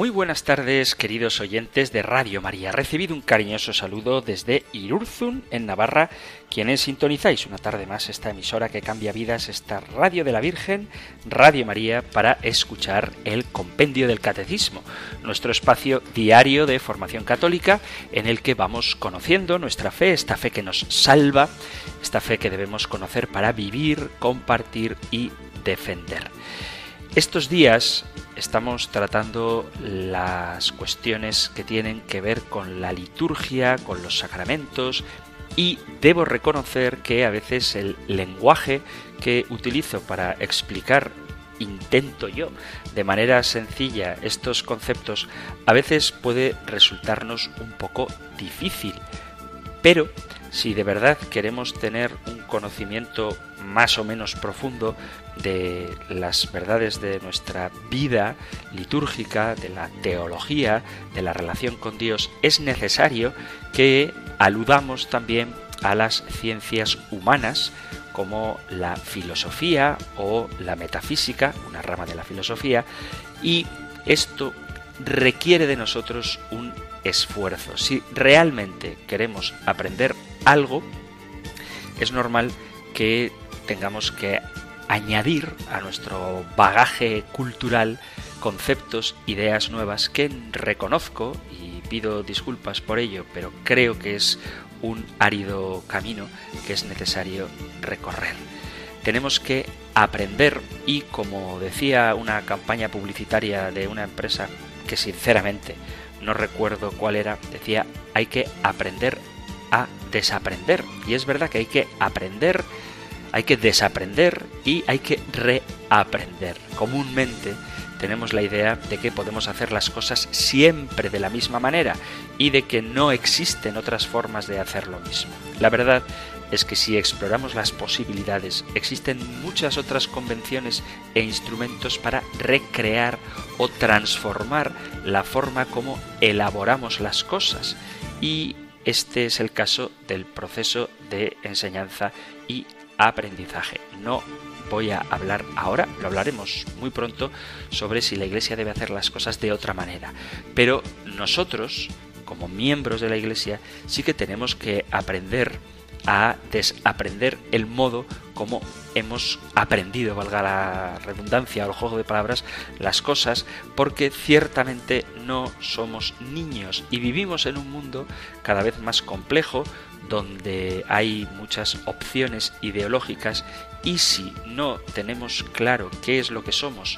Muy buenas tardes, queridos oyentes de Radio María. Recibido un cariñoso saludo desde Irurzun, en Navarra, quienes sintonizáis una tarde más esta emisora que cambia vidas, esta Radio de la Virgen, Radio María, para escuchar el Compendio del Catecismo, nuestro espacio diario de formación católica en el que vamos conociendo nuestra fe, esta fe que nos salva, esta fe que debemos conocer para vivir, compartir y defender. Estos días estamos tratando las cuestiones que tienen que ver con la liturgia, con los sacramentos y debo reconocer que a veces el lenguaje que utilizo para explicar intento yo de manera sencilla estos conceptos a veces puede resultarnos un poco difícil. Pero si de verdad queremos tener un conocimiento más o menos profundo de las verdades de nuestra vida litúrgica, de la teología, de la relación con Dios, es necesario que aludamos también a las ciencias humanas como la filosofía o la metafísica, una rama de la filosofía, y esto requiere de nosotros un esfuerzo. Si realmente queremos aprender algo, es normal que tengamos que añadir a nuestro bagaje cultural conceptos, ideas nuevas que reconozco y pido disculpas por ello, pero creo que es un árido camino que es necesario recorrer. Tenemos que aprender y como decía una campaña publicitaria de una empresa que sinceramente no recuerdo cuál era, decía hay que aprender a desaprender. Y es verdad que hay que aprender, hay que desaprender y hay que reaprender. Comúnmente tenemos la idea de que podemos hacer las cosas siempre de la misma manera y de que no existen otras formas de hacer lo mismo. La verdad es que si exploramos las posibilidades, existen muchas otras convenciones e instrumentos para recrear o transformar la forma como elaboramos las cosas. Y este es el caso del proceso de enseñanza y aprendizaje. No voy a hablar ahora, lo hablaremos muy pronto, sobre si la Iglesia debe hacer las cosas de otra manera. Pero nosotros, como miembros de la Iglesia, sí que tenemos que aprender a desaprender el modo como hemos aprendido, valga la redundancia o el juego de palabras, las cosas, porque ciertamente no somos niños y vivimos en un mundo cada vez más complejo, donde hay muchas opciones ideológicas y si no tenemos claro qué es lo que somos,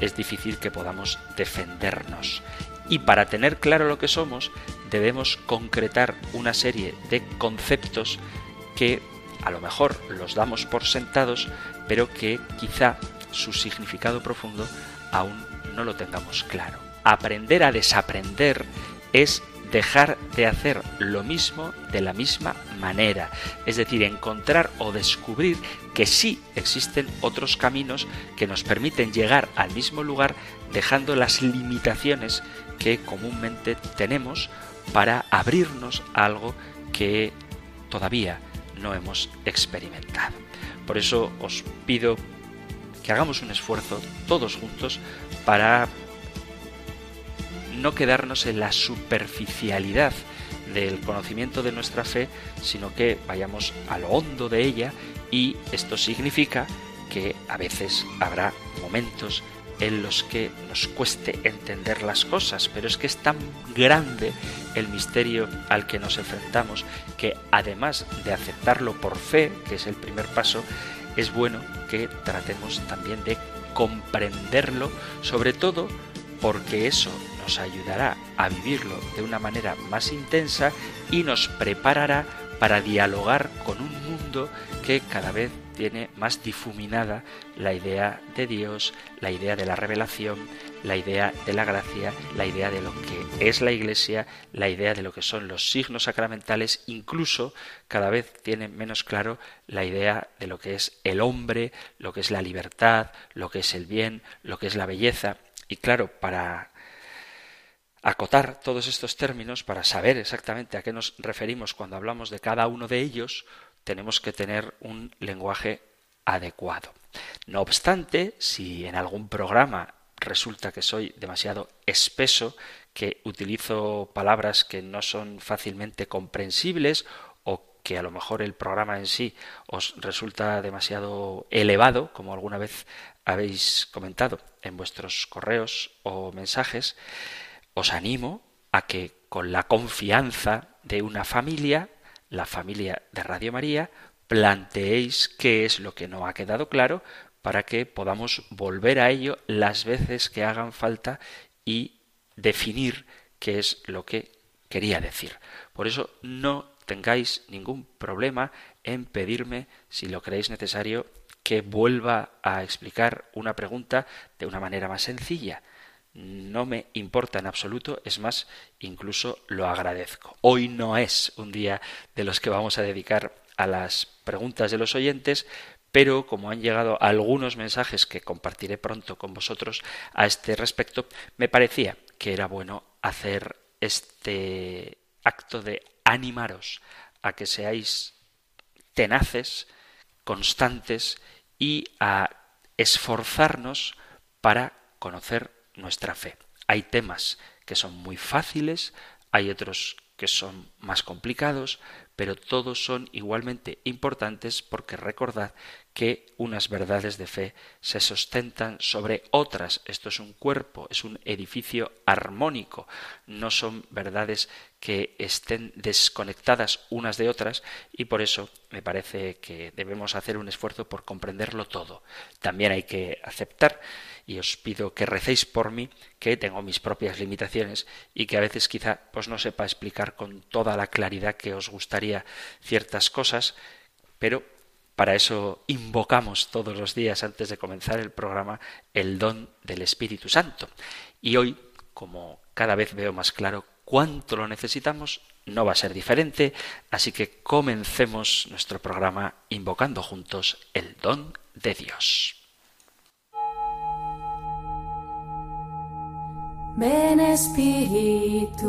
es difícil que podamos defendernos. Y para tener claro lo que somos, debemos concretar una serie de conceptos que a lo mejor los damos por sentados, pero que quizá su significado profundo aún no lo tengamos claro. Aprender a desaprender es dejar de hacer lo mismo de la misma manera, es decir, encontrar o descubrir que sí existen otros caminos que nos permiten llegar al mismo lugar dejando las limitaciones que comúnmente tenemos para abrirnos a algo que todavía no hemos experimentado. Por eso os pido que hagamos un esfuerzo todos juntos para no quedarnos en la superficialidad del conocimiento de nuestra fe, sino que vayamos a lo hondo de ella y esto significa que a veces habrá momentos en los que nos cueste entender las cosas, pero es que es tan grande el misterio al que nos enfrentamos que además de aceptarlo por fe, que es el primer paso, es bueno que tratemos también de comprenderlo, sobre todo porque eso nos ayudará a vivirlo de una manera más intensa y nos preparará para dialogar con un mundo que cada vez tiene más difuminada la idea de Dios, la idea de la revelación, la idea de la gracia, la idea de lo que es la Iglesia, la idea de lo que son los signos sacramentales, incluso cada vez tiene menos claro la idea de lo que es el hombre, lo que es la libertad, lo que es el bien, lo que es la belleza. Y claro, para acotar todos estos términos para saber exactamente a qué nos referimos cuando hablamos de cada uno de ellos, tenemos que tener un lenguaje adecuado. No obstante, si en algún programa resulta que soy demasiado espeso, que utilizo palabras que no son fácilmente comprensibles o que a lo mejor el programa en sí os resulta demasiado elevado, como alguna vez habéis comentado en vuestros correos o mensajes, os animo a que con la confianza de una familia, la familia de Radio María, planteéis qué es lo que no ha quedado claro para que podamos volver a ello las veces que hagan falta y definir qué es lo que quería decir. Por eso no tengáis ningún problema en pedirme, si lo creéis necesario, que vuelva a explicar una pregunta de una manera más sencilla. No me importa en absoluto, es más, incluso lo agradezco. Hoy no es un día de los que vamos a dedicar a las preguntas de los oyentes, pero como han llegado algunos mensajes que compartiré pronto con vosotros a este respecto, me parecía que era bueno hacer este acto de animaros a que seáis tenaces, constantes y a esforzarnos para conocer nuestra fe. Hay temas que son muy fáciles, hay otros que son más complicados, pero todos son igualmente importantes porque recordad que unas verdades de fe se sustentan sobre otras. Esto es un cuerpo, es un edificio armónico, no son verdades que estén desconectadas unas de otras y por eso me parece que debemos hacer un esfuerzo por comprenderlo todo. También hay que aceptar y os pido que recéis por mí, que tengo mis propias limitaciones y que a veces quizá pues no sepa explicar con toda la claridad que os gustaría ciertas cosas, pero para eso invocamos todos los días antes de comenzar el programa el don del Espíritu Santo. Y hoy, como cada vez veo más claro cuánto lo necesitamos, no va a ser diferente, así que comencemos nuestro programa invocando juntos el don de Dios. Ven Espíritu,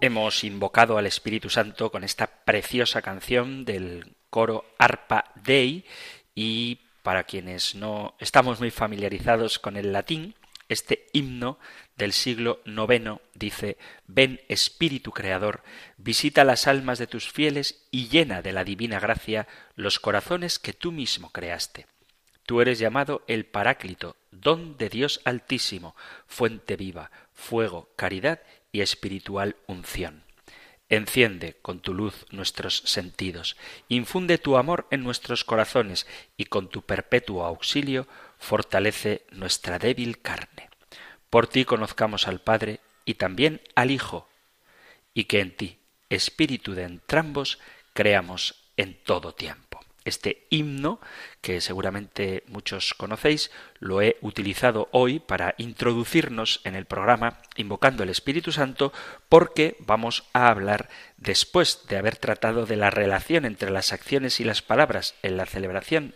Hemos invocado al Espíritu Santo con esta preciosa canción del coro Arpa Dei y para quienes no estamos muy familiarizados con el latín, este himno del siglo IX dice Ven Espíritu Creador, visita las almas de tus fieles y llena de la divina gracia los corazones que tú mismo creaste. Tú eres llamado el Paráclito, don de Dios Altísimo, fuente viva, fuego, caridad y espiritual unción. Enciende con tu luz nuestros sentidos, infunde tu amor en nuestros corazones y con tu perpetuo auxilio fortalece nuestra débil carne. Por ti conozcamos al Padre y también al Hijo, y que en ti, Espíritu de entrambos, creamos en todo tiempo. Este himno, que seguramente muchos conocéis, lo he utilizado hoy para introducirnos en el programa invocando el Espíritu Santo porque vamos a hablar, después de haber tratado de la relación entre las acciones y las palabras en la celebración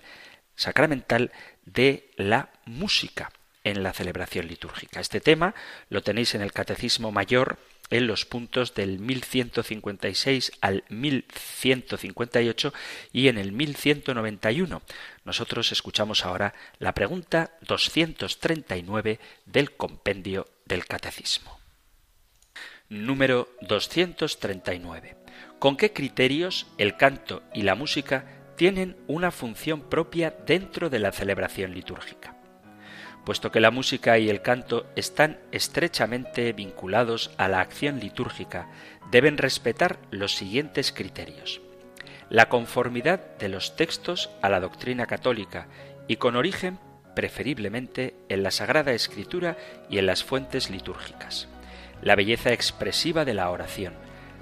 sacramental, de la música en la celebración litúrgica. Este tema lo tenéis en el Catecismo Mayor en los puntos del 1156 al 1158 y en el 1191. Nosotros escuchamos ahora la pregunta 239 del compendio del Catecismo. Número 239. ¿Con qué criterios el canto y la música tienen una función propia dentro de la celebración litúrgica? Puesto que la música y el canto están estrechamente vinculados a la acción litúrgica, deben respetar los siguientes criterios. La conformidad de los textos a la doctrina católica y con origen preferiblemente en la Sagrada Escritura y en las fuentes litúrgicas. La belleza expresiva de la oración,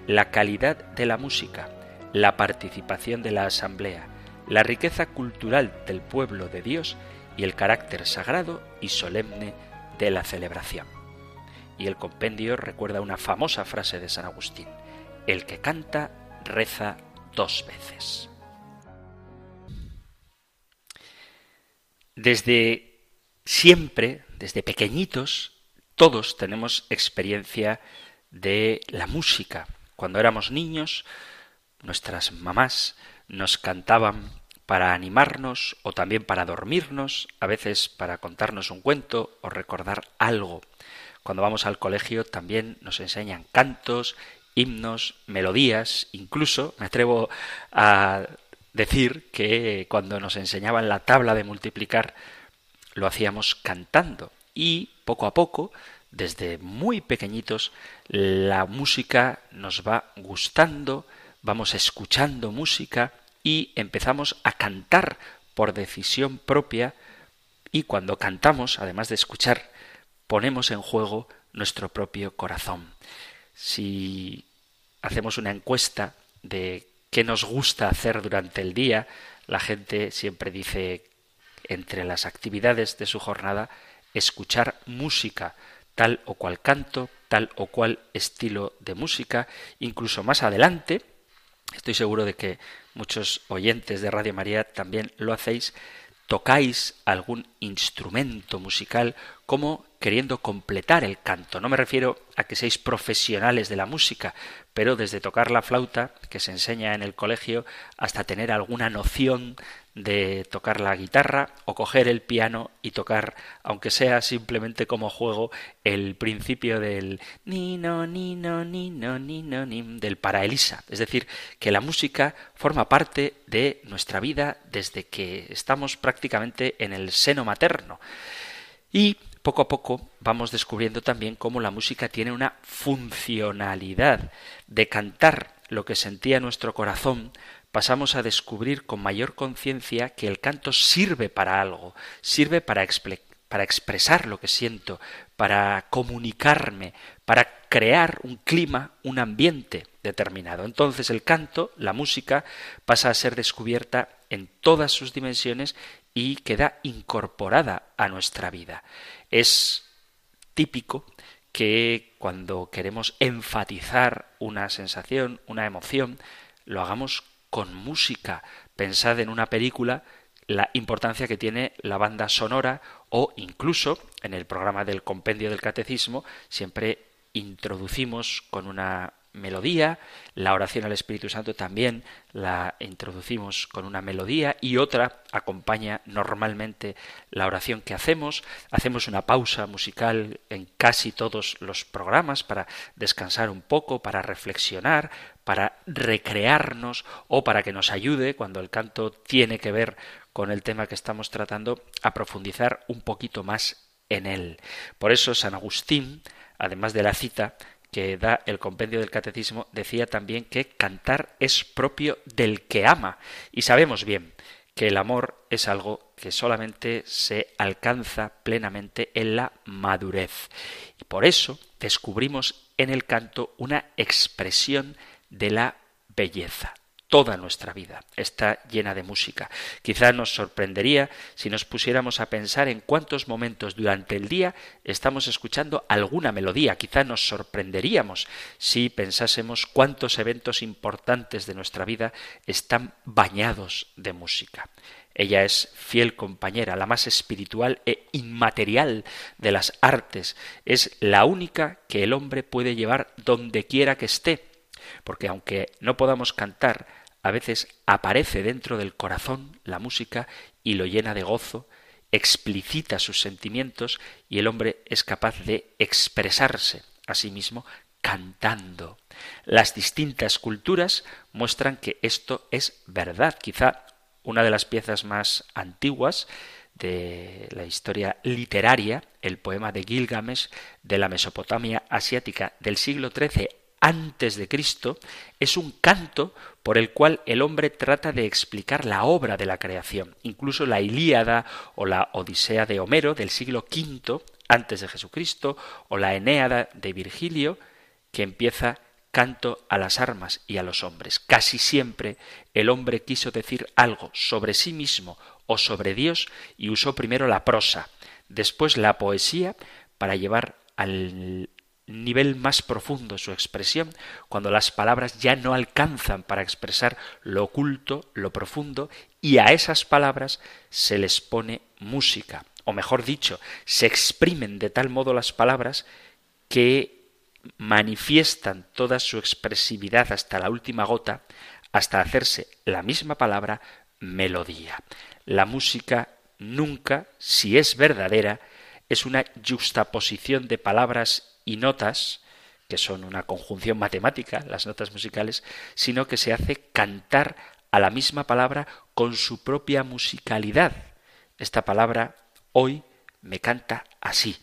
la calidad de la música, la participación de la asamblea, la riqueza cultural del pueblo de Dios y el carácter sagrado y solemne de la celebración. Y el compendio recuerda una famosa frase de San Agustín, el que canta reza dos veces. Desde siempre, desde pequeñitos, todos tenemos experiencia de la música. Cuando éramos niños, nuestras mamás nos cantaban para animarnos o también para dormirnos, a veces para contarnos un cuento o recordar algo. Cuando vamos al colegio también nos enseñan cantos, himnos, melodías, incluso me atrevo a decir que cuando nos enseñaban la tabla de multiplicar lo hacíamos cantando y poco a poco desde muy pequeñitos la música nos va gustando, vamos escuchando música y empezamos a cantar por decisión propia y cuando cantamos, además de escuchar, ponemos en juego nuestro propio corazón. Si hacemos una encuesta de qué nos gusta hacer durante el día, la gente siempre dice entre las actividades de su jornada escuchar música, tal o cual canto, tal o cual estilo de música, incluso más adelante, estoy seguro de que muchos oyentes de Radio María también lo hacéis, tocáis algún instrumento musical como queriendo completar el canto. No me refiero a que seáis profesionales de la música, pero desde tocar la flauta, que se enseña en el colegio, hasta tener alguna noción de tocar la guitarra o coger el piano y tocar, aunque sea simplemente como juego, el principio del ni no ni no ni no ni no ni del para Elisa. Es decir, que la música forma parte de nuestra vida desde que estamos prácticamente en el seno materno. Y poco a poco vamos descubriendo también cómo la música tiene una funcionalidad de cantar lo que sentía nuestro corazón, pasamos a descubrir con mayor conciencia que el canto sirve para algo, sirve para, para expresar lo que siento, para comunicarme, para crear un clima, un ambiente determinado. Entonces el canto, la música, pasa a ser descubierta en todas sus dimensiones y queda incorporada a nuestra vida. Es típico que cuando queremos enfatizar una sensación, una emoción, lo hagamos con música. Pensad en una película la importancia que tiene la banda sonora o incluso en el programa del compendio del catecismo siempre introducimos con una melodía, la oración al Espíritu Santo también la introducimos con una melodía y otra acompaña normalmente la oración que hacemos. Hacemos una pausa musical en casi todos los programas para descansar un poco, para reflexionar, para recrearnos o para que nos ayude cuando el canto tiene que ver con el tema que estamos tratando a profundizar un poquito más en él. Por eso San Agustín, además de la cita, que da el compendio del catecismo, decía también que cantar es propio del que ama. Y sabemos bien que el amor es algo que solamente se alcanza plenamente en la madurez. Y por eso descubrimos en el canto una expresión de la belleza toda nuestra vida está llena de música. Quizá nos sorprendería si nos pusiéramos a pensar en cuántos momentos durante el día estamos escuchando alguna melodía. Quizá nos sorprenderíamos si pensásemos cuántos eventos importantes de nuestra vida están bañados de música. Ella es fiel compañera, la más espiritual e inmaterial de las artes. Es la única que el hombre puede llevar donde quiera que esté. Porque aunque no podamos cantar, a veces aparece dentro del corazón la música y lo llena de gozo, explicita sus sentimientos y el hombre es capaz de expresarse a sí mismo cantando. Las distintas culturas muestran que esto es verdad. Quizá una de las piezas más antiguas de la historia literaria, el poema de Gilgamesh de la Mesopotamia asiática del siglo XIII antes de Cristo es un canto por el cual el hombre trata de explicar la obra de la creación. Incluso la Ilíada o la Odisea de Homero del siglo V antes de Jesucristo o la Enéada de Virgilio que empieza canto a las armas y a los hombres. Casi siempre el hombre quiso decir algo sobre sí mismo o sobre Dios y usó primero la prosa, después la poesía para llevar al nivel más profundo su expresión, cuando las palabras ya no alcanzan para expresar lo oculto, lo profundo, y a esas palabras se les pone música, o mejor dicho, se exprimen de tal modo las palabras que manifiestan toda su expresividad hasta la última gota, hasta hacerse la misma palabra melodía. La música nunca, si es verdadera, es una juxtaposición de palabras y notas, que son una conjunción matemática, las notas musicales, sino que se hace cantar a la misma palabra con su propia musicalidad. Esta palabra hoy me canta así.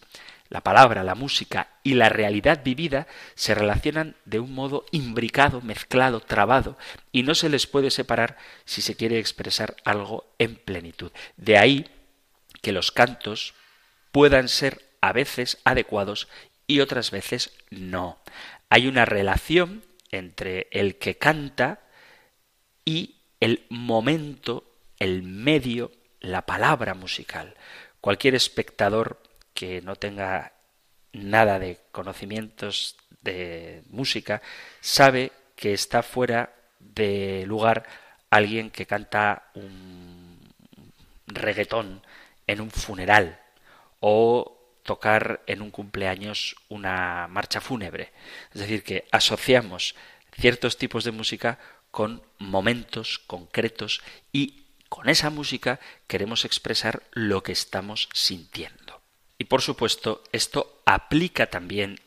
La palabra, la música y la realidad vivida se relacionan de un modo imbricado, mezclado, trabado, y no se les puede separar si se quiere expresar algo en plenitud. De ahí que los cantos puedan ser a veces adecuados y otras veces no. Hay una relación entre el que canta y el momento, el medio, la palabra musical. Cualquier espectador que no tenga nada de conocimientos de música sabe que está fuera de lugar alguien que canta un reggaetón en un funeral o tocar en un cumpleaños una marcha fúnebre. Es decir, que asociamos ciertos tipos de música con momentos concretos y con esa música queremos expresar lo que estamos sintiendo. Y por supuesto, esto aplica también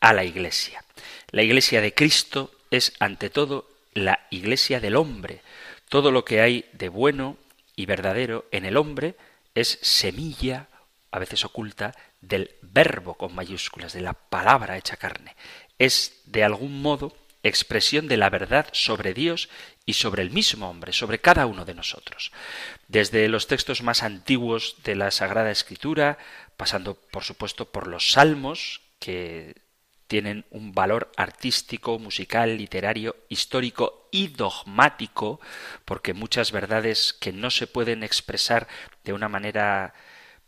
a la Iglesia. La Iglesia de Cristo es ante todo la Iglesia del hombre. Todo lo que hay de bueno y verdadero en el hombre es semilla, a veces oculta, del verbo con mayúsculas, de la palabra hecha carne. Es, de algún modo, expresión de la verdad sobre Dios y sobre el mismo hombre, sobre cada uno de nosotros. Desde los textos más antiguos de la Sagrada Escritura, pasando, por supuesto, por los salmos, que tienen un valor artístico, musical, literario, histórico y dogmático, porque muchas verdades que no se pueden expresar de una manera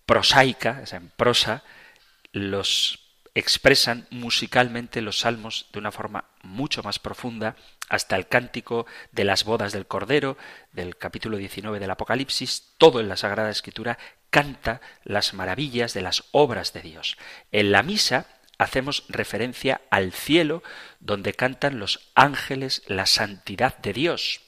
prosaica, o sea, en prosa, los expresan musicalmente los salmos de una forma mucho más profunda, hasta el cántico de las bodas del Cordero, del capítulo 19 del Apocalipsis, todo en la Sagrada Escritura canta las maravillas de las obras de Dios. En la misa hacemos referencia al cielo donde cantan los ángeles la santidad de Dios.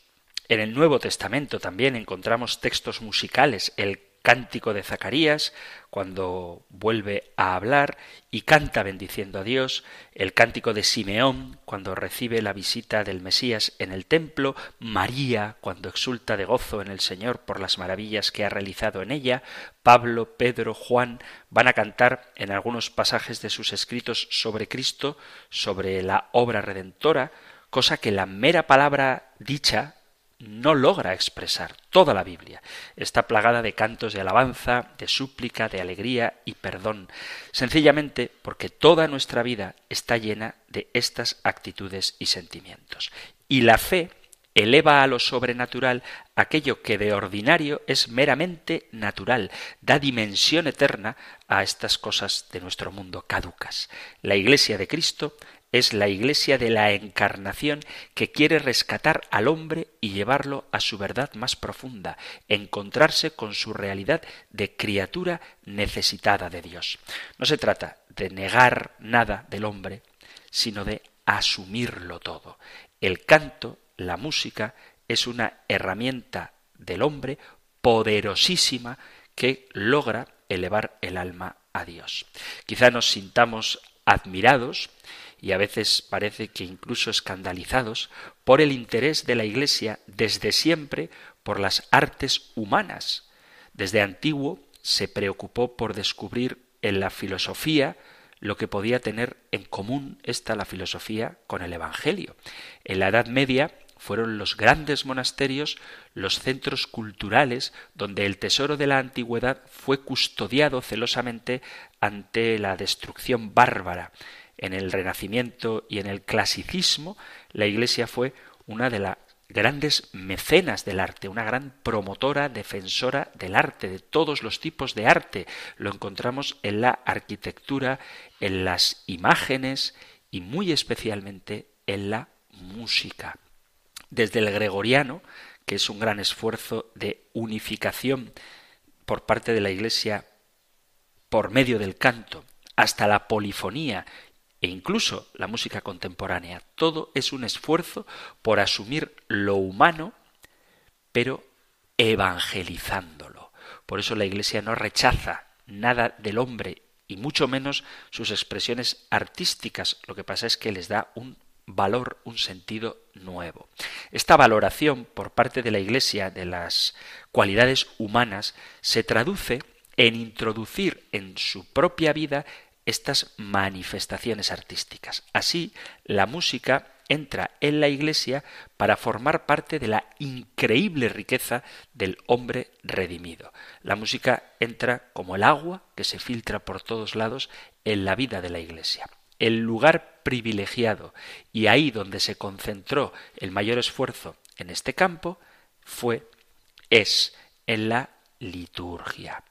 En el Nuevo Testamento también encontramos textos musicales, el cántico de Zacarías, cuando vuelve a hablar y canta bendiciendo a Dios, el cántico de Simeón, cuando recibe la visita del Mesías en el templo, María, cuando exulta de gozo en el Señor por las maravillas que ha realizado en ella, Pablo, Pedro, Juan van a cantar en algunos pasajes de sus escritos sobre Cristo, sobre la obra redentora, cosa que la mera palabra dicha no logra expresar. Toda la Biblia está plagada de cantos de alabanza, de súplica, de alegría y perdón, sencillamente porque toda nuestra vida está llena de estas actitudes y sentimientos. Y la fe eleva a lo sobrenatural aquello que de ordinario es meramente natural, da dimensión eterna a estas cosas de nuestro mundo caducas. La Iglesia de Cristo es la Iglesia de la Encarnación que quiere rescatar al hombre y llevarlo a su verdad más profunda, encontrarse con su realidad de criatura necesitada de Dios. No se trata de negar nada del hombre, sino de asumirlo todo. El canto, la música, es una herramienta del hombre poderosísima que logra elevar el alma a Dios. Quizá nos sintamos admirados y a veces parece que incluso escandalizados por el interés de la Iglesia desde siempre por las artes humanas. Desde antiguo se preocupó por descubrir en la filosofía lo que podía tener en común esta la filosofía con el Evangelio. En la Edad Media fueron los grandes monasterios los centros culturales donde el tesoro de la antigüedad fue custodiado celosamente ante la destrucción bárbara en el Renacimiento y en el clasicismo, la Iglesia fue una de las grandes mecenas del arte, una gran promotora, defensora del arte, de todos los tipos de arte. Lo encontramos en la arquitectura, en las imágenes y muy especialmente en la música. Desde el gregoriano, que es un gran esfuerzo de unificación por parte de la Iglesia por medio del canto, hasta la polifonía e incluso la música contemporánea. Todo es un esfuerzo por asumir lo humano, pero evangelizándolo. Por eso la Iglesia no rechaza nada del hombre y mucho menos sus expresiones artísticas. Lo que pasa es que les da un valor, un sentido nuevo. Esta valoración por parte de la Iglesia de las cualidades humanas se traduce en introducir en su propia vida estas manifestaciones artísticas. Así, la música entra en la Iglesia para formar parte de la increíble riqueza del hombre redimido. La música entra como el agua que se filtra por todos lados en la vida de la Iglesia. El lugar privilegiado y ahí donde se concentró el mayor esfuerzo en este campo fue, es, en la liturgia.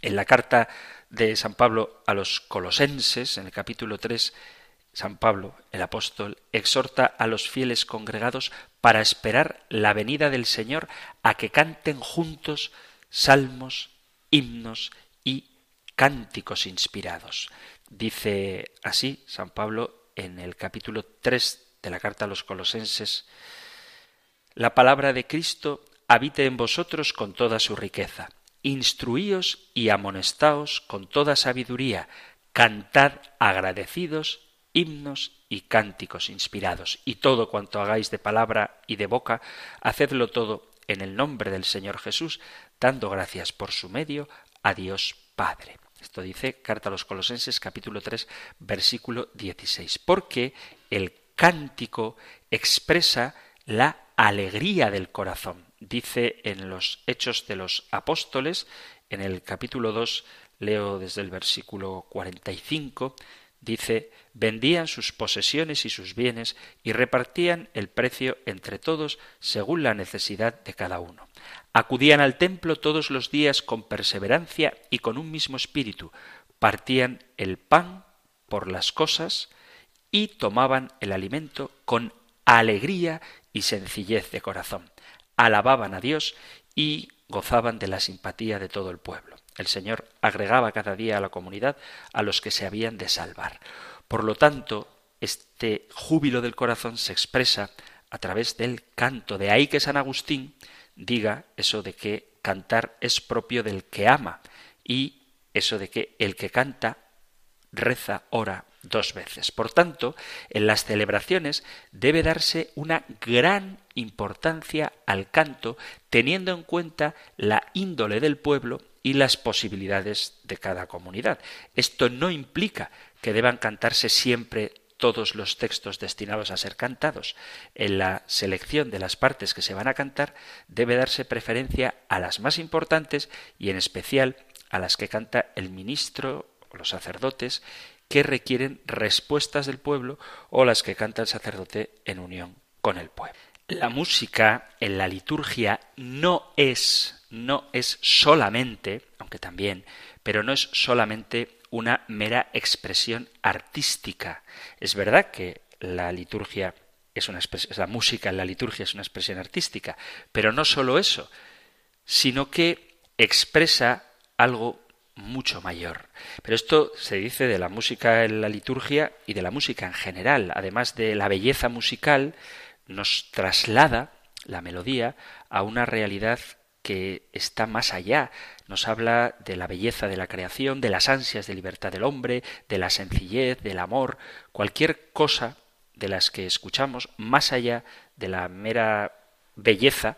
En la carta de San Pablo a los colosenses, en el capítulo 3, San Pablo, el apóstol, exhorta a los fieles congregados para esperar la venida del Señor a que canten juntos salmos, himnos y cánticos inspirados. Dice así San Pablo en el capítulo 3 de la carta a los colosenses, la palabra de Cristo habite en vosotros con toda su riqueza Instruíos y amonestaos con toda sabiduría, cantad agradecidos himnos y cánticos inspirados, y todo cuanto hagáis de palabra y de boca, hacedlo todo en el nombre del Señor Jesús, dando gracias por su medio a Dios Padre. Esto dice Carta a los Colosenses capítulo 3 versículo 16, porque el cántico expresa la alegría del corazón dice en los Hechos de los Apóstoles, en el capítulo 2, leo desde el versículo 45, dice, vendían sus posesiones y sus bienes y repartían el precio entre todos según la necesidad de cada uno. Acudían al templo todos los días con perseverancia y con un mismo espíritu, partían el pan por las cosas y tomaban el alimento con alegría y sencillez de corazón. Alababan a Dios y gozaban de la simpatía de todo el pueblo. El Señor agregaba cada día a la comunidad a los que se habían de salvar. Por lo tanto, este júbilo del corazón se expresa a través del canto. De ahí que San Agustín diga eso de que cantar es propio del que ama y eso de que el que canta reza, ora dos veces. Por tanto, en las celebraciones debe darse una gran importancia al canto, teniendo en cuenta la índole del pueblo y las posibilidades de cada comunidad. Esto no implica que deban cantarse siempre todos los textos destinados a ser cantados. En la selección de las partes que se van a cantar debe darse preferencia a las más importantes y en especial a las que canta el ministro o los sacerdotes que requieren respuestas del pueblo o las que canta el sacerdote en unión con el pueblo. La música en la liturgia no es, no es solamente, aunque también, pero no es solamente una mera expresión artística. Es verdad que la liturgia es una la música en la liturgia es una expresión artística, pero no solo eso, sino que expresa algo mucho mayor. Pero esto se dice de la música en la liturgia y de la música en general. Además de la belleza musical, nos traslada la melodía a una realidad que está más allá. Nos habla de la belleza de la creación, de las ansias de libertad del hombre, de la sencillez, del amor, cualquier cosa de las que escuchamos, más allá de la mera belleza,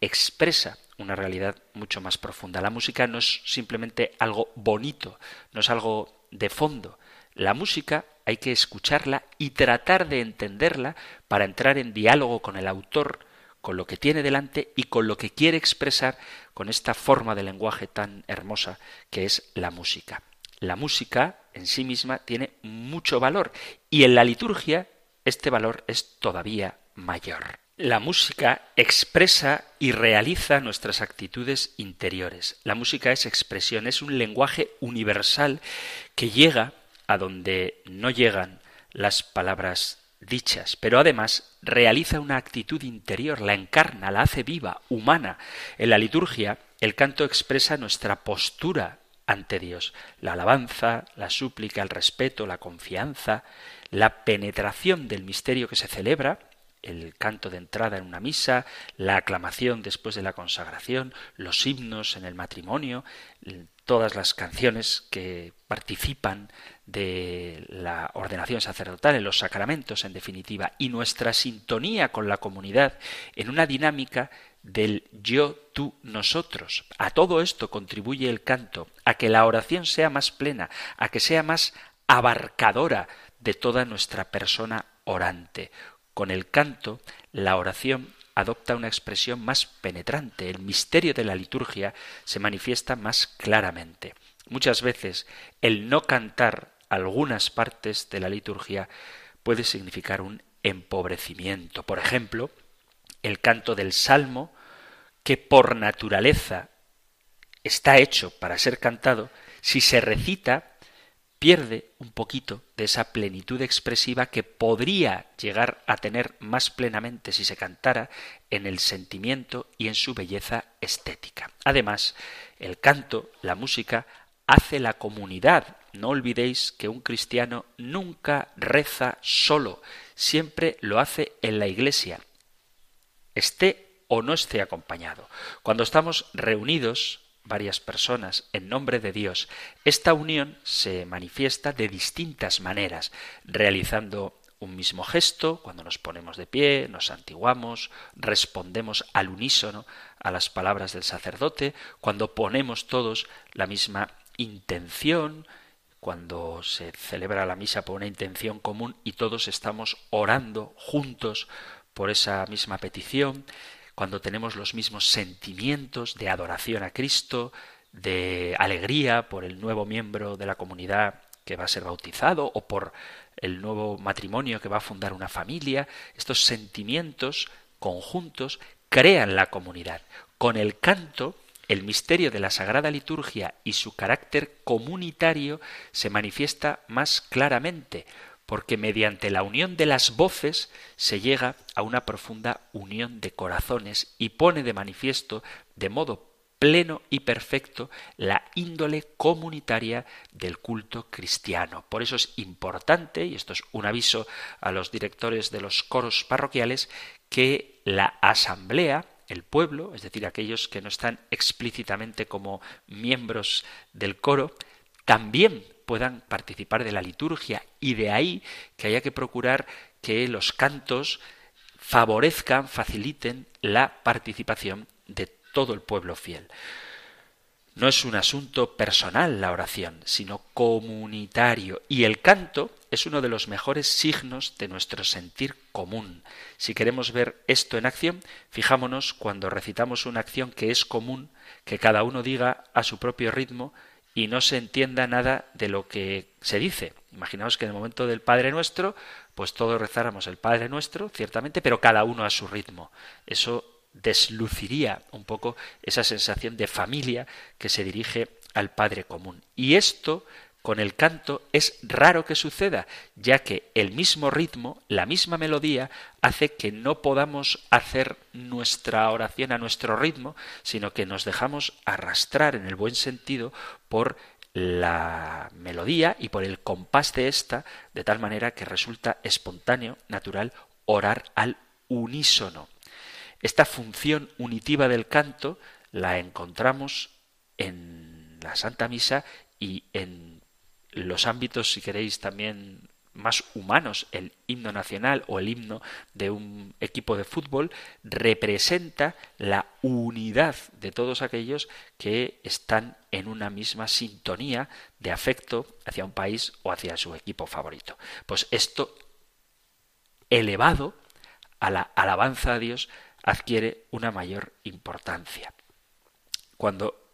expresa una realidad mucho más profunda. La música no es simplemente algo bonito, no es algo de fondo. La música hay que escucharla y tratar de entenderla para entrar en diálogo con el autor, con lo que tiene delante y con lo que quiere expresar con esta forma de lenguaje tan hermosa que es la música. La música en sí misma tiene mucho valor y en la liturgia este valor es todavía mayor. La música expresa y realiza nuestras actitudes interiores. La música es expresión, es un lenguaje universal que llega a donde no llegan las palabras dichas, pero además realiza una actitud interior, la encarna, la hace viva, humana. En la liturgia, el canto expresa nuestra postura ante Dios, la alabanza, la súplica, el respeto, la confianza, la penetración del misterio que se celebra, el canto de entrada en una misa, la aclamación después de la consagración, los himnos en el matrimonio, todas las canciones que participan de la ordenación sacerdotal, en los sacramentos en definitiva, y nuestra sintonía con la comunidad en una dinámica del yo, tú, nosotros. A todo esto contribuye el canto, a que la oración sea más plena, a que sea más abarcadora de toda nuestra persona orante. Con el canto, la oración adopta una expresión más penetrante, el misterio de la liturgia se manifiesta más claramente. Muchas veces el no cantar algunas partes de la liturgia puede significar un empobrecimiento. Por ejemplo, el canto del Salmo, que por naturaleza está hecho para ser cantado, si se recita pierde un poquito de esa plenitud expresiva que podría llegar a tener más plenamente si se cantara en el sentimiento y en su belleza estética. Además, el canto, la música, hace la comunidad. No olvidéis que un cristiano nunca reza solo, siempre lo hace en la iglesia, esté o no esté acompañado. Cuando estamos reunidos, varias personas en nombre de Dios, esta unión se manifiesta de distintas maneras, realizando un mismo gesto, cuando nos ponemos de pie, nos antiguamos, respondemos al unísono a las palabras del sacerdote, cuando ponemos todos la misma intención, cuando se celebra la misa por una intención común y todos estamos orando juntos por esa misma petición, cuando tenemos los mismos sentimientos de adoración a Cristo, de alegría por el nuevo miembro de la comunidad que va a ser bautizado o por el nuevo matrimonio que va a fundar una familia. Estos sentimientos conjuntos crean la comunidad. Con el canto, el misterio de la Sagrada Liturgia y su carácter comunitario se manifiesta más claramente, porque mediante la unión de las voces se llega a una profunda unión de corazones y pone de manifiesto de modo pleno y perfecto la índole comunitaria del culto cristiano. Por eso es importante, y esto es un aviso a los directores de los coros parroquiales, que la asamblea, el pueblo, es decir, aquellos que no están explícitamente como miembros del coro, también puedan participar de la liturgia y de ahí que haya que procurar que los cantos favorezcan, faciliten la participación de todo el pueblo fiel. No es un asunto personal la oración, sino comunitario, y el canto es uno de los mejores signos de nuestro sentir común. Si queremos ver esto en acción, fijámonos cuando recitamos una acción que es común, que cada uno diga a su propio ritmo y no se entienda nada de lo que se dice. Imaginaos que en el momento del Padre Nuestro, pues todos rezáramos el Padre Nuestro, ciertamente, pero cada uno a su ritmo. Eso desluciría un poco esa sensación de familia que se dirige al Padre común. Y esto con el canto es raro que suceda, ya que el mismo ritmo, la misma melodía, hace que no podamos hacer nuestra oración a nuestro ritmo, sino que nos dejamos arrastrar en el buen sentido por la melodía y por el compás de esta, de tal manera que resulta espontáneo, natural, orar al unísono. Esta función unitiva del canto la encontramos en la Santa Misa y en los ámbitos, si queréis, también más humanos, el himno nacional o el himno de un equipo de fútbol, representa la unidad de todos aquellos que están en una misma sintonía de afecto hacia un país o hacia su equipo favorito. Pues esto elevado a la alabanza a Dios adquiere una mayor importancia. Cuando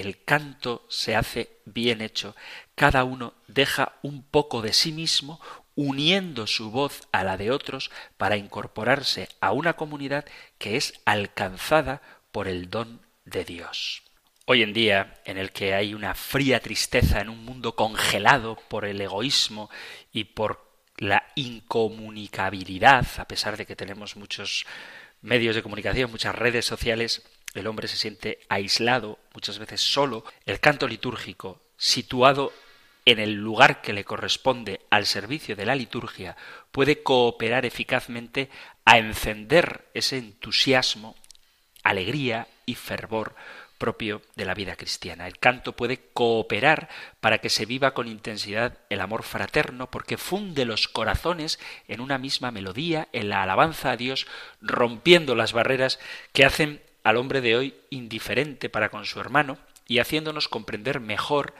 el canto se hace bien hecho, cada uno deja un poco de sí mismo, uniendo su voz a la de otros para incorporarse a una comunidad que es alcanzada por el don de Dios. Hoy en día, en el que hay una fría tristeza en un mundo congelado por el egoísmo y por la incomunicabilidad, a pesar de que tenemos muchos medios de comunicación, muchas redes sociales, el hombre se siente aislado, muchas veces solo, el canto litúrgico, situado en el lugar que le corresponde al servicio de la liturgia, puede cooperar eficazmente a encender ese entusiasmo, alegría y fervor propio de la vida cristiana. El canto puede cooperar para que se viva con intensidad el amor fraterno porque funde los corazones en una misma melodía, en la alabanza a Dios, rompiendo las barreras que hacen al hombre de hoy indiferente para con su hermano y haciéndonos comprender mejor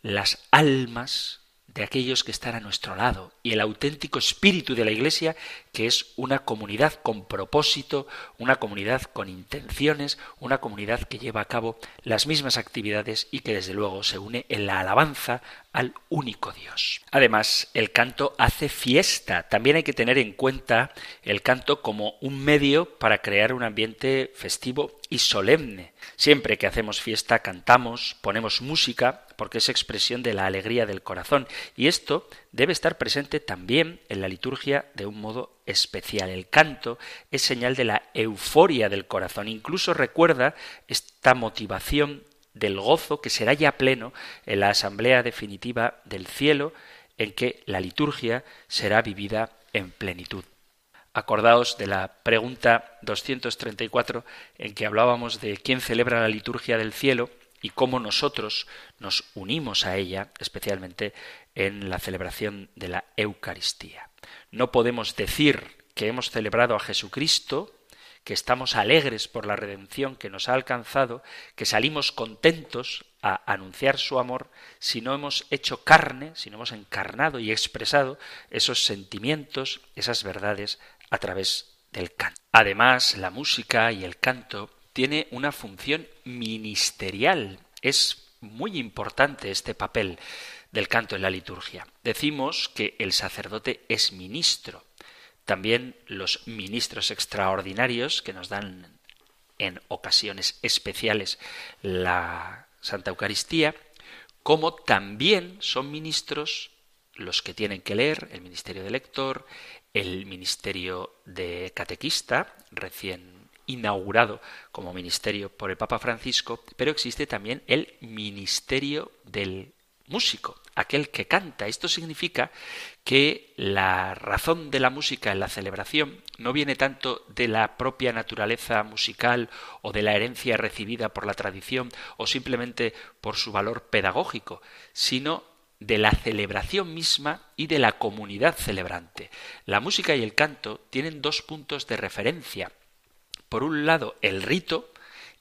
las almas de aquellos que están a nuestro lado y el auténtico espíritu de la Iglesia, que es una comunidad con propósito, una comunidad con intenciones, una comunidad que lleva a cabo las mismas actividades y que desde luego se une en la alabanza al único Dios. Además, el canto hace fiesta. También hay que tener en cuenta el canto como un medio para crear un ambiente festivo y solemne. Siempre que hacemos fiesta cantamos, ponemos música, porque es expresión de la alegría del corazón. Y esto debe estar presente también en la liturgia de un modo especial. El canto es señal de la euforia del corazón. Incluso recuerda esta motivación del gozo que será ya pleno en la asamblea definitiva del cielo, en que la liturgia será vivida en plenitud. Acordaos de la pregunta 234 en que hablábamos de quién celebra la liturgia del cielo y cómo nosotros nos unimos a ella, especialmente en la celebración de la Eucaristía. No podemos decir que hemos celebrado a Jesucristo, que estamos alegres por la redención que nos ha alcanzado, que salimos contentos a anunciar su amor, si no hemos hecho carne, si no hemos encarnado y expresado esos sentimientos, esas verdades a través del canto. Además, la música y el canto tiene una función ministerial. Es muy importante este papel del canto en la liturgia. Decimos que el sacerdote es ministro. También los ministros extraordinarios que nos dan en ocasiones especiales la Santa Eucaristía, como también son ministros los que tienen que leer, el ministerio de lector, el ministerio de catequista, recién inaugurado como ministerio por el Papa Francisco, pero existe también el ministerio del músico, aquel que canta. Esto significa que la razón de la música en la celebración no viene tanto de la propia naturaleza musical o de la herencia recibida por la tradición o simplemente por su valor pedagógico, sino de la celebración misma y de la comunidad celebrante. La música y el canto tienen dos puntos de referencia. Por un lado, el rito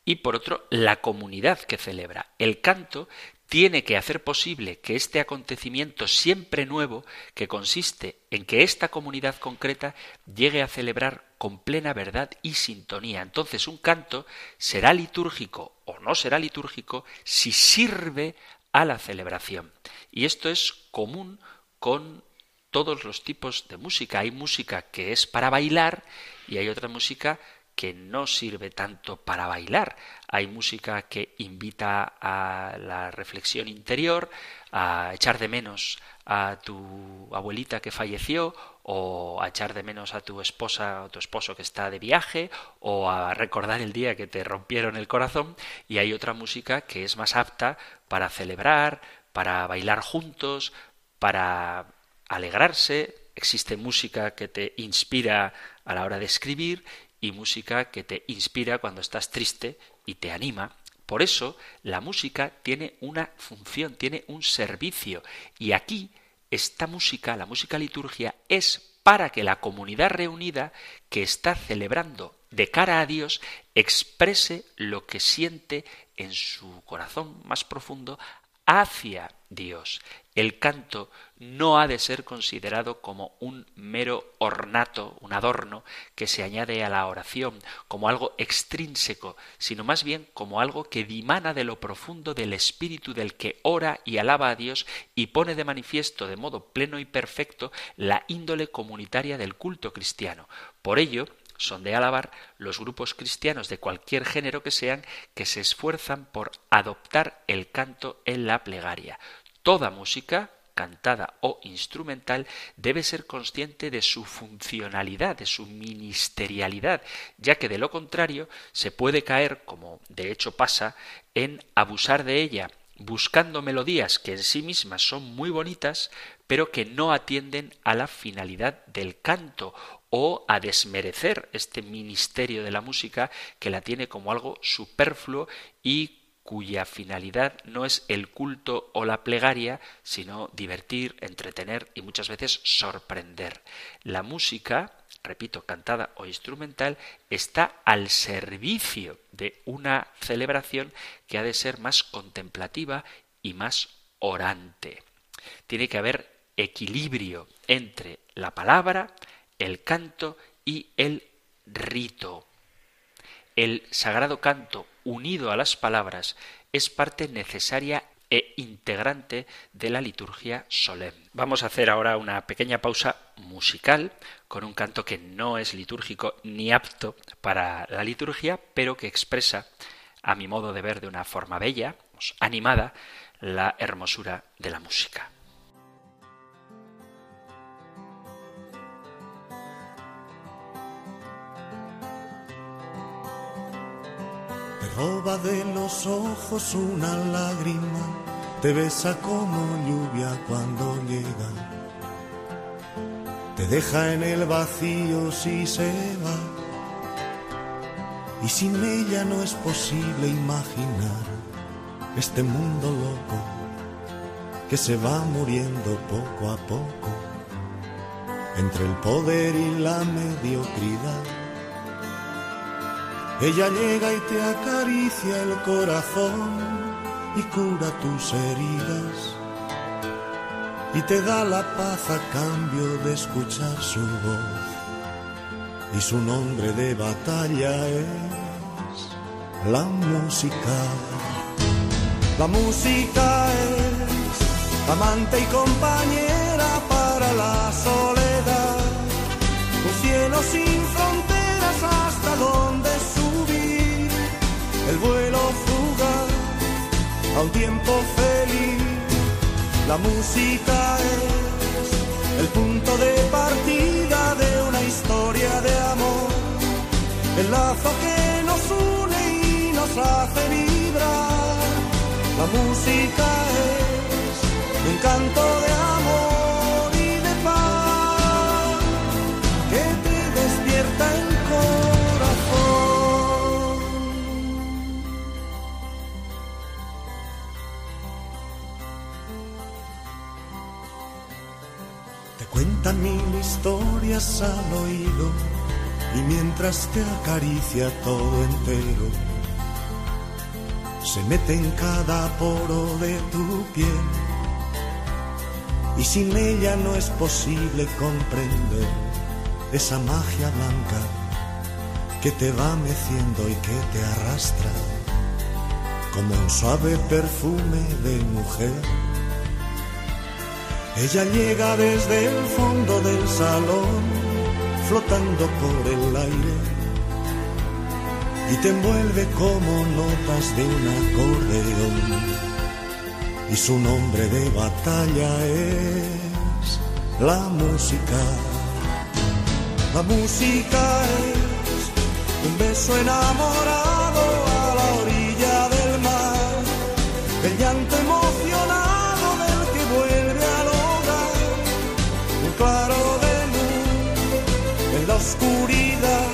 y por otro, la comunidad que celebra. El canto tiene que hacer posible que este acontecimiento siempre nuevo, que consiste en que esta comunidad concreta llegue a celebrar con plena verdad y sintonía. Entonces un canto será litúrgico o no será litúrgico si sirve a la celebración. Y esto es común con todos los tipos de música. Hay música que es para bailar y hay otra música que no sirve tanto para bailar. Hay música que invita a la reflexión interior, a echar de menos a tu abuelita que falleció, o a echar de menos a tu esposa o tu esposo que está de viaje, o a recordar el día que te rompieron el corazón, y hay otra música que es más apta para celebrar, para bailar juntos, para alegrarse. Existe música que te inspira a la hora de escribir y música que te inspira cuando estás triste y te anima. Por eso la música tiene una función, tiene un servicio. Y aquí esta música, la música liturgia, es para que la comunidad reunida que está celebrando de cara a Dios exprese lo que siente en su corazón más profundo hacia Dios. El canto no ha de ser considerado como un mero ornato, un adorno que se añade a la oración, como algo extrínseco, sino más bien como algo que dimana de lo profundo del espíritu del que ora y alaba a Dios y pone de manifiesto de modo pleno y perfecto la índole comunitaria del culto cristiano. Por ello, son de alabar los grupos cristianos de cualquier género que sean que se esfuerzan por adoptar el canto en la plegaria. Toda música, cantada o instrumental, debe ser consciente de su funcionalidad, de su ministerialidad, ya que de lo contrario se puede caer, como de hecho pasa, en abusar de ella, buscando melodías que en sí mismas son muy bonitas, pero que no atienden a la finalidad del canto o a desmerecer este ministerio de la música que la tiene como algo superfluo y cuya finalidad no es el culto o la plegaria, sino divertir, entretener y muchas veces sorprender. La música, repito, cantada o instrumental, está al servicio de una celebración que ha de ser más contemplativa y más orante. Tiene que haber equilibrio entre la palabra, el canto y el rito. El sagrado canto unido a las palabras es parte necesaria e integrante de la liturgia solemne. Vamos a hacer ahora una pequeña pausa musical con un canto que no es litúrgico ni apto para la liturgia, pero que expresa, a mi modo de ver de una forma bella, animada, la hermosura de la música. Roba de los ojos una lágrima, te besa como lluvia cuando llega, te deja en el vacío si se va, y sin ella no es posible imaginar este mundo loco que se va muriendo poco a poco entre el poder y la mediocridad ella llega y te acaricia el corazón y cura tus heridas y te da la paz a cambio de escuchar su voz. Y su nombre de batalla es la música. La música es amante y compañera para la soledad, un cielo sin el vuelo fugaz a un tiempo feliz, la música es el punto de partida de una historia de amor, el lazo que nos une y nos hace vibrar, la música es un canto de amor cuentan mil historias al oído y mientras te acaricia todo entero, se mete en cada poro de tu piel y sin ella no es posible comprender esa magia blanca que te va meciendo y que te arrastra como un suave perfume de mujer. Ella llega desde el fondo del salón, flotando por el aire, y te envuelve como notas de un acordeón y su nombre de batalla es la música. La música es un beso enamorado a la orilla del mar, el llanto oscuridad.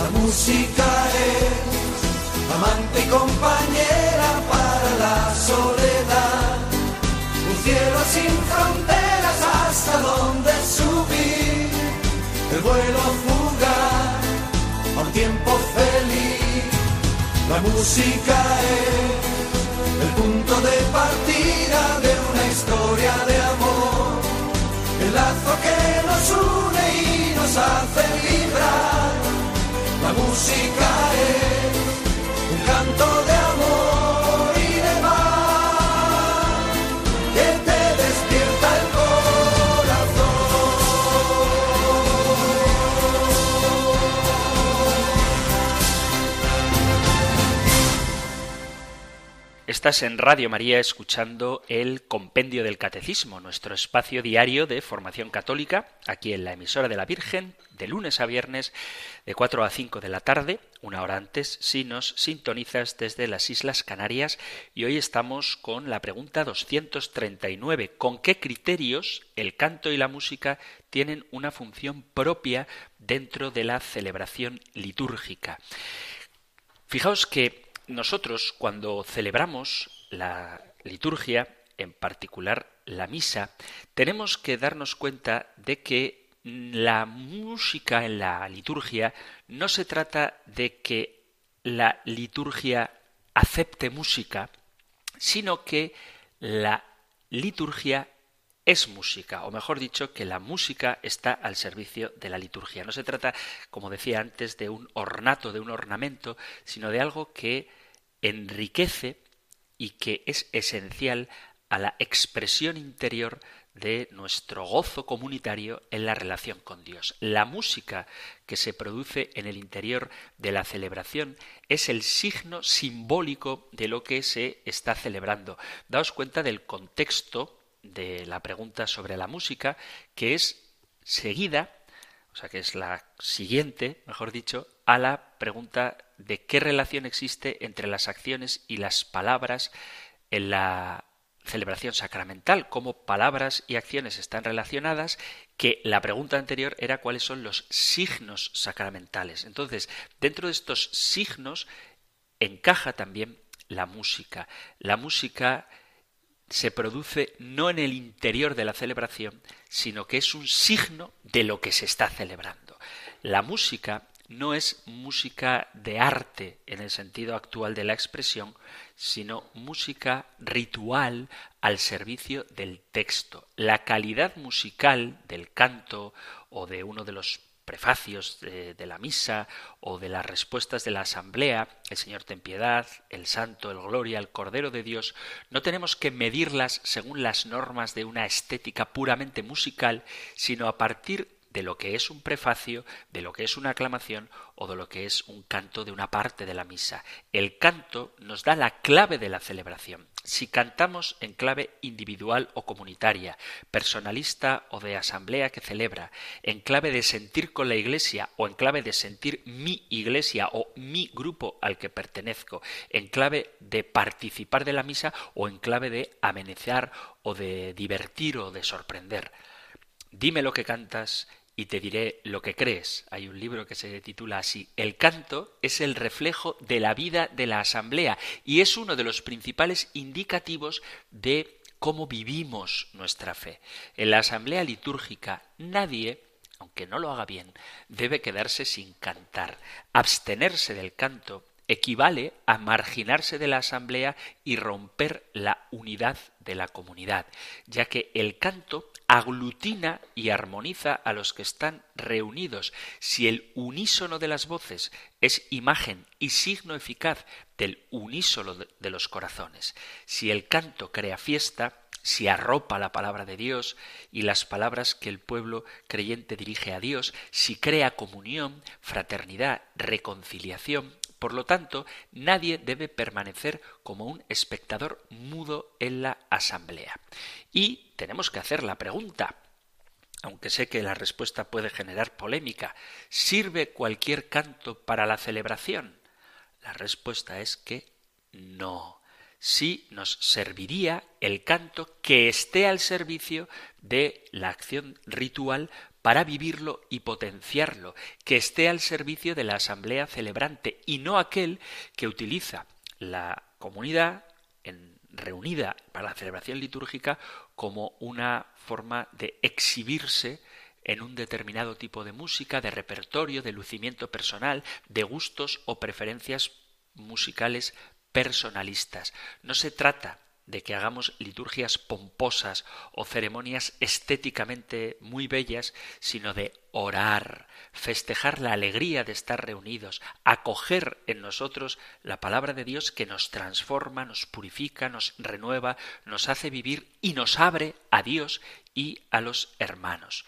La música es amante y compañera para la soledad, un cielo sin fronteras hasta donde subir, el vuelo fugaz a un tiempo feliz. La música es el punto de partida de una historia de el lazo que nos une y nos hace vibrar. La música es un canto de amor Estás en Radio María escuchando el Compendio del Catecismo, nuestro espacio diario de formación católica, aquí en la emisora de la Virgen, de lunes a viernes, de 4 a 5 de la tarde, una hora antes, si nos sintonizas desde las Islas Canarias. Y hoy estamos con la pregunta 239. ¿Con qué criterios el canto y la música tienen una función propia dentro de la celebración litúrgica? Fijaos que nosotros cuando celebramos la liturgia, en particular la misa, tenemos que darnos cuenta de que la música en la liturgia no se trata de que la liturgia acepte música, sino que la liturgia es música, o mejor dicho, que la música está al servicio de la liturgia. No se trata, como decía antes, de un ornato, de un ornamento, sino de algo que enriquece y que es esencial a la expresión interior de nuestro gozo comunitario en la relación con Dios. La música que se produce en el interior de la celebración es el signo simbólico de lo que se está celebrando. Daos cuenta del contexto de la pregunta sobre la música, que es seguida, o sea que es la siguiente, mejor dicho, a la pregunta de qué relación existe entre las acciones y las palabras en la celebración sacramental, cómo palabras y acciones están relacionadas, que la pregunta anterior era cuáles son los signos sacramentales. Entonces, dentro de estos signos encaja también la música. La música se produce no en el interior de la celebración, sino que es un signo de lo que se está celebrando. La música no es música de arte en el sentido actual de la expresión, sino música ritual al servicio del texto. La calidad musical del canto o de uno de los prefacios de, la misa o de las respuestas de la asamblea, el Señor ten piedad, el Santo, el Gloria, el Cordero de Dios, no tenemos que medirlas según las normas de una estética puramente musical, sino a partir de lo que es un prefacio, de lo que es una aclamación o de lo que es un canto de una parte de la misa. El canto nos da la clave de la celebración. Si cantamos en clave individual o comunitaria, personalista o de asamblea que celebra, en clave de sentir con la iglesia o en clave de sentir mi iglesia o mi grupo al que pertenezco, en clave de participar de la misa o en clave de amenizar o de divertir o de sorprender. Dime lo que cantas y te diré lo que crees. Hay un libro que se titula así. El canto es el reflejo de la vida de la asamblea y es uno de los principales indicativos de cómo vivimos nuestra fe. En la asamblea litúrgica nadie aunque no lo haga bien, debe quedarse sin cantar. Abstenerse del canto equivale a marginarse de la asamblea y romper la unidad de la comunidad, ya que el canto aglutina y armoniza a los que están reunidos. Si el unísono de las voces es imagen y signo eficaz del unísono de los corazones, si el canto crea fiesta, si arropa la palabra de Dios y las palabras que el pueblo creyente dirige a Dios, si crea comunión, fraternidad, reconciliación, por lo tanto, nadie debe permanecer como un espectador mudo en la asamblea. Y tenemos que hacer la pregunta, aunque sé que la respuesta puede generar polémica, ¿sirve cualquier canto para la celebración? La respuesta es que no. Sí nos serviría el canto que esté al servicio de la acción ritual para vivirlo y potenciarlo, que esté al servicio de la asamblea celebrante y no aquel que utiliza la comunidad reunida para la celebración litúrgica como una forma de exhibirse en un determinado tipo de música, de repertorio, de lucimiento personal, de gustos o preferencias musicales personalistas. No se trata de que hagamos liturgias pomposas o ceremonias estéticamente muy bellas, sino de orar, festejar la alegría de estar reunidos, acoger en nosotros la palabra de Dios que nos transforma, nos purifica, nos renueva, nos hace vivir y nos abre a Dios y a los hermanos.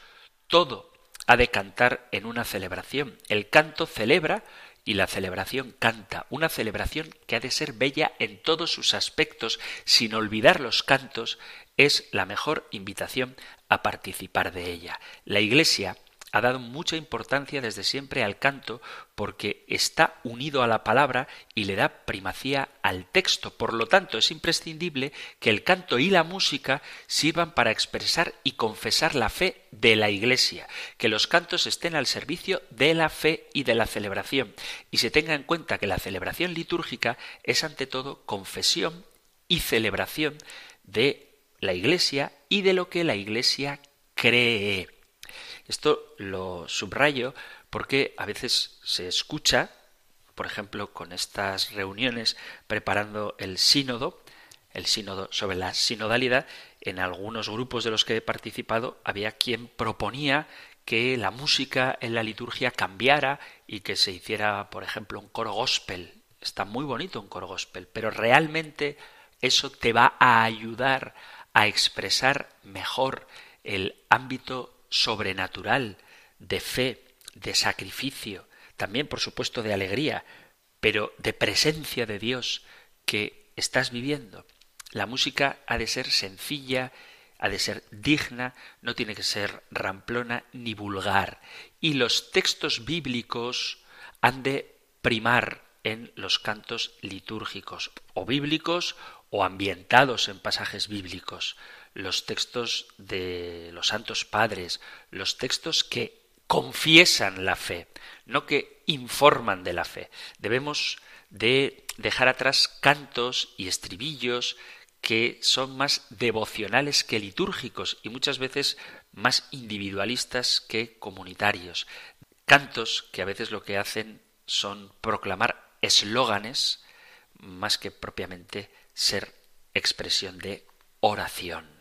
Todo ha de cantar en una celebración. El canto celebra y la celebración canta, una celebración que ha de ser bella en todos sus aspectos, sin olvidar los cantos, es la mejor invitación a participar de ella. La Iglesia ha dado mucha importancia desde siempre al canto porque está unido a la palabra y le da primacía al texto. Por lo tanto, es imprescindible que el canto y la música sirvan para expresar y confesar la fe de la Iglesia, que los cantos estén al servicio de la fe y de la celebración, y se tenga en cuenta que la celebración litúrgica es ante todo confesión y celebración de la Iglesia y de lo que la Iglesia cree. Esto lo subrayo porque a veces se escucha, por ejemplo, con estas reuniones preparando el sínodo, el sínodo sobre la sinodalidad, en algunos grupos de los que he participado había quien proponía que la música en la liturgia cambiara y que se hiciera, por ejemplo, un coro gospel. Está muy bonito un coro gospel, pero realmente eso te va a ayudar a expresar mejor el ámbito sobrenatural, de fe, de sacrificio, también por supuesto de alegría, pero de presencia de Dios que estás viviendo. La música ha de ser sencilla, ha de ser digna, no tiene que ser ramplona ni vulgar. Y los textos bíblicos han de primar en los cantos litúrgicos, o bíblicos o ambientados en pasajes bíblicos los textos de los santos padres, los textos que confiesan la fe, no que informan de la fe. Debemos de dejar atrás cantos y estribillos que son más devocionales que litúrgicos y muchas veces más individualistas que comunitarios. Cantos que a veces lo que hacen son proclamar eslóganes más que propiamente ser expresión de oración.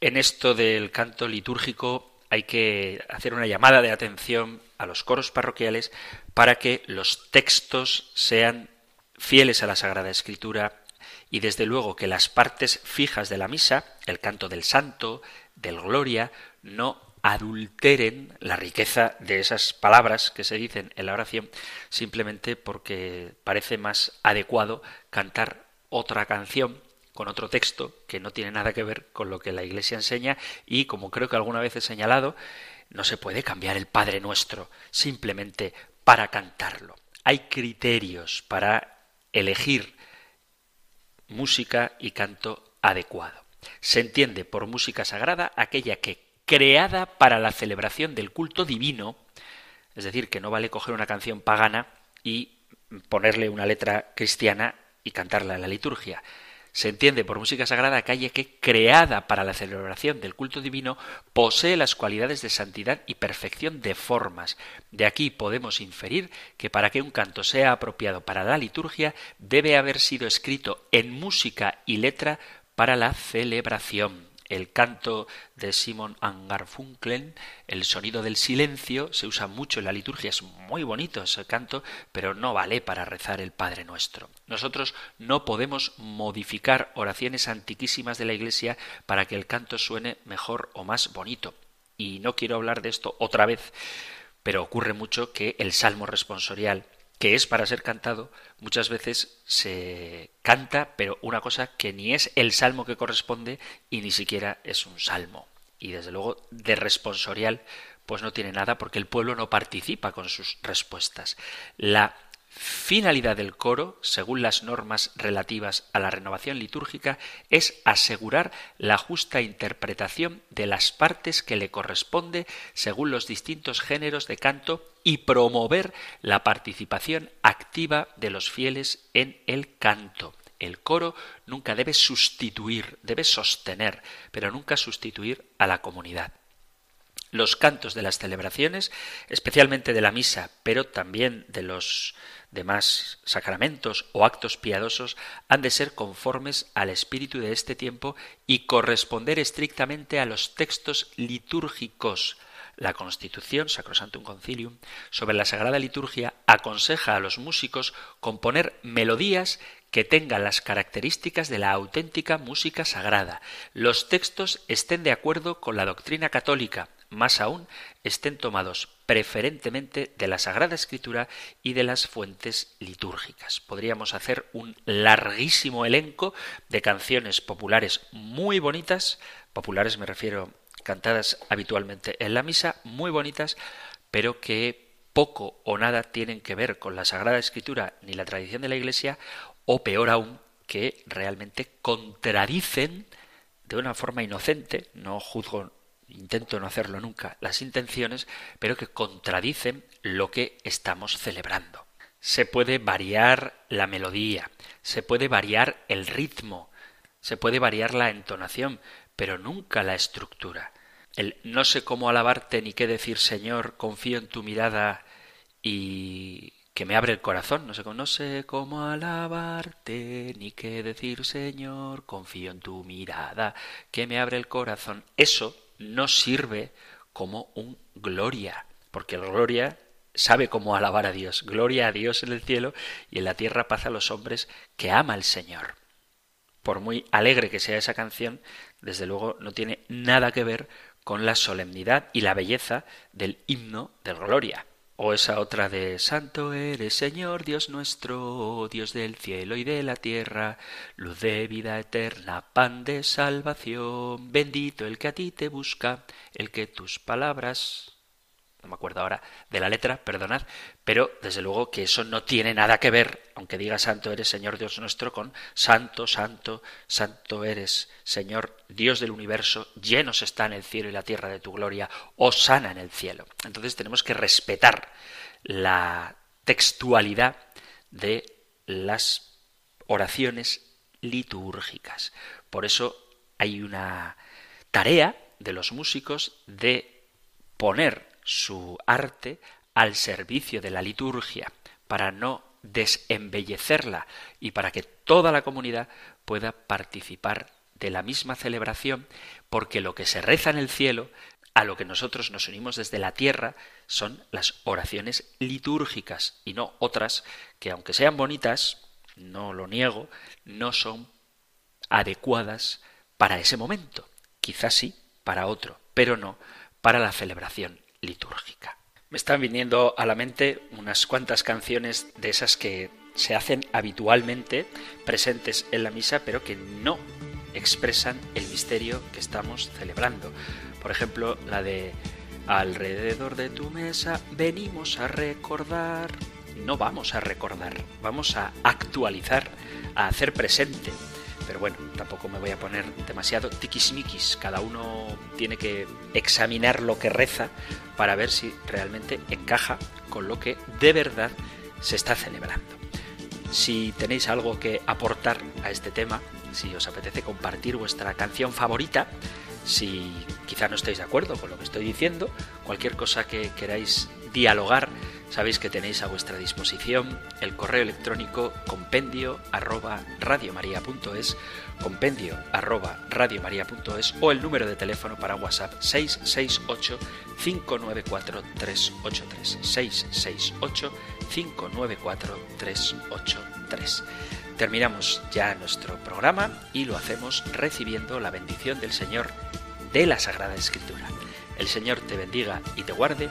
En esto del canto litúrgico hay que hacer una llamada de atención a los coros parroquiales para que los textos sean fieles a la Sagrada Escritura y desde luego que las partes fijas de la misa, el canto del santo, del gloria, no adulteren la riqueza de esas palabras que se dicen en la oración simplemente porque parece más adecuado cantar otra canción con otro texto que no tiene nada que ver con lo que la Iglesia enseña y, como creo que alguna vez he señalado, no se puede cambiar el Padre Nuestro simplemente para cantarlo. Hay criterios para elegir música y canto adecuado. Se entiende por música sagrada aquella que, creada para la celebración del culto divino, es decir, que no vale coger una canción pagana y ponerle una letra cristiana y cantarla en la liturgia, se entiende por música sagrada calle que, creada para la celebración del culto divino, posee las cualidades de santidad y perfección de formas. De aquí podemos inferir que para que un canto sea apropiado para la liturgia, debe haber sido escrito en música y letra para la celebración el canto de Simon Angarfunkel, el sonido del silencio, se usa mucho en la liturgia, es muy bonito ese canto, pero no vale para rezar el Padre Nuestro. Nosotros no podemos modificar oraciones antiquísimas de la Iglesia para que el canto suene mejor o más bonito. Y no quiero hablar de esto otra vez, pero ocurre mucho que el salmo responsorial que es para ser cantado, muchas veces se canta, pero una cosa que ni es el salmo que corresponde y ni siquiera es un salmo. Y desde luego de responsorial pues no tiene nada porque el pueblo no participa con sus respuestas. La finalidad del coro, según las normas relativas a la renovación litúrgica, es asegurar la justa interpretación de las partes que le corresponde según los distintos géneros de canto y promover la participación activa de los fieles en el canto. El coro nunca debe sustituir, debe sostener, pero nunca sustituir a la comunidad. Los cantos de las celebraciones, especialmente de la misa, pero también de los demás sacramentos o actos piadosos han de ser conformes al espíritu de este tiempo y corresponder estrictamente a los textos litúrgicos. La Constitución, Sacrosantum Concilium, sobre la Sagrada Liturgia aconseja a los músicos componer melodías que tengan las características de la auténtica música sagrada. Los textos estén de acuerdo con la doctrina católica, más aún estén tomados preferentemente de la Sagrada Escritura y de las fuentes litúrgicas. Podríamos hacer un larguísimo elenco de canciones populares muy bonitas, populares me refiero cantadas habitualmente en la misa, muy bonitas, pero que poco o nada tienen que ver con la Sagrada Escritura ni la tradición de la Iglesia, o peor aún, que realmente contradicen de una forma inocente, no juzgo intento no hacerlo nunca, las intenciones, pero que contradicen lo que estamos celebrando. Se puede variar la melodía, se puede variar el ritmo, se puede variar la entonación, pero nunca la estructura. El no sé cómo alabarte ni qué decir Señor, confío en tu mirada y que me abre el corazón, no sé, cómo alabarte ni qué decir Señor, confío en tu mirada, que me abre el corazón. Eso no sirve como un gloria, porque el gloria sabe cómo alabar a Dios. Gloria a Dios en el cielo y en la tierra paz a los hombres que ama el Señor. Por muy alegre que sea esa canción, desde luego no tiene nada que ver con la solemnidad y la belleza del himno del Gloria. O esa otra de Santo eres Señor Dios nuestro, Dios del cielo y de la tierra, luz de vida eterna, pan de salvación, bendito el que a ti te busca, el que tus palabras no me acuerdo ahora de la letra, perdonad, pero desde luego que eso no tiene nada que ver, aunque diga santo eres Señor Dios nuestro, con santo, santo, santo eres Señor Dios del universo, llenos están el cielo y la tierra de tu gloria, o sana en el cielo. Entonces tenemos que respetar la textualidad de las oraciones litúrgicas. Por eso hay una tarea de los músicos de poner su arte al servicio de la liturgia, para no desembellecerla y para que toda la comunidad pueda participar de la misma celebración, porque lo que se reza en el cielo a lo que nosotros nos unimos desde la tierra son las oraciones litúrgicas y no otras que aunque sean bonitas, no lo niego, no son adecuadas para ese momento. Quizás sí para otro, pero no para la celebración litúrgica. Me están viniendo a la mente unas cuantas canciones de esas que se hacen habitualmente presentes en la misa, pero que no expresan el misterio que estamos celebrando. Por ejemplo, la de Alrededor de tu mesa venimos a recordar. No vamos a recordar, vamos a actualizar, a hacer presente. Pero bueno, tampoco me voy a poner demasiado tiquismiquis. Cada uno tiene que examinar lo que reza para ver si realmente encaja con lo que de verdad se está celebrando. Si tenéis algo que aportar a este tema, si os apetece compartir vuestra canción favorita, si quizá no estáis de acuerdo con lo que estoy diciendo, cualquier cosa que queráis dialogar, sabéis que tenéis a vuestra disposición el correo electrónico compendio arroba radiomaria.es, compendio arroba radiomaria.es o el número de teléfono para WhatsApp 668 594 383 668 594 383. Terminamos ya nuestro programa y lo hacemos recibiendo la bendición del Señor de la Sagrada Escritura. El Señor te bendiga y te guarde,